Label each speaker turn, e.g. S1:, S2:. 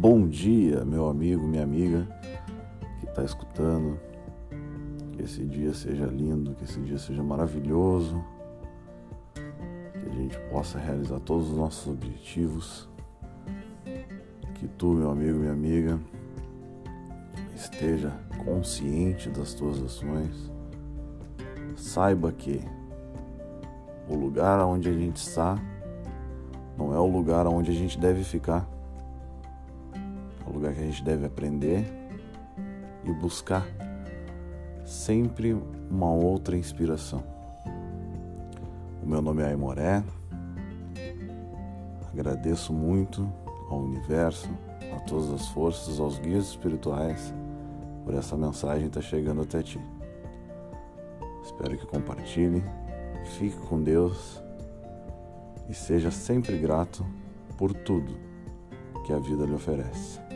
S1: Bom dia, meu amigo, minha amiga que está escutando. Que esse dia seja lindo, que esse dia seja maravilhoso, que a gente possa realizar todos os nossos objetivos. Que tu, meu amigo, minha amiga, esteja consciente das tuas ações. Saiba que o lugar onde a gente está não é o lugar onde a gente deve ficar. O lugar que a gente deve aprender e buscar sempre uma outra inspiração. O meu nome é Aimoré. Agradeço muito ao universo, a todas as forças, aos guias espirituais por essa mensagem estar tá chegando até ti. Espero que compartilhe, fique com Deus e seja sempre grato por tudo que a vida lhe oferece.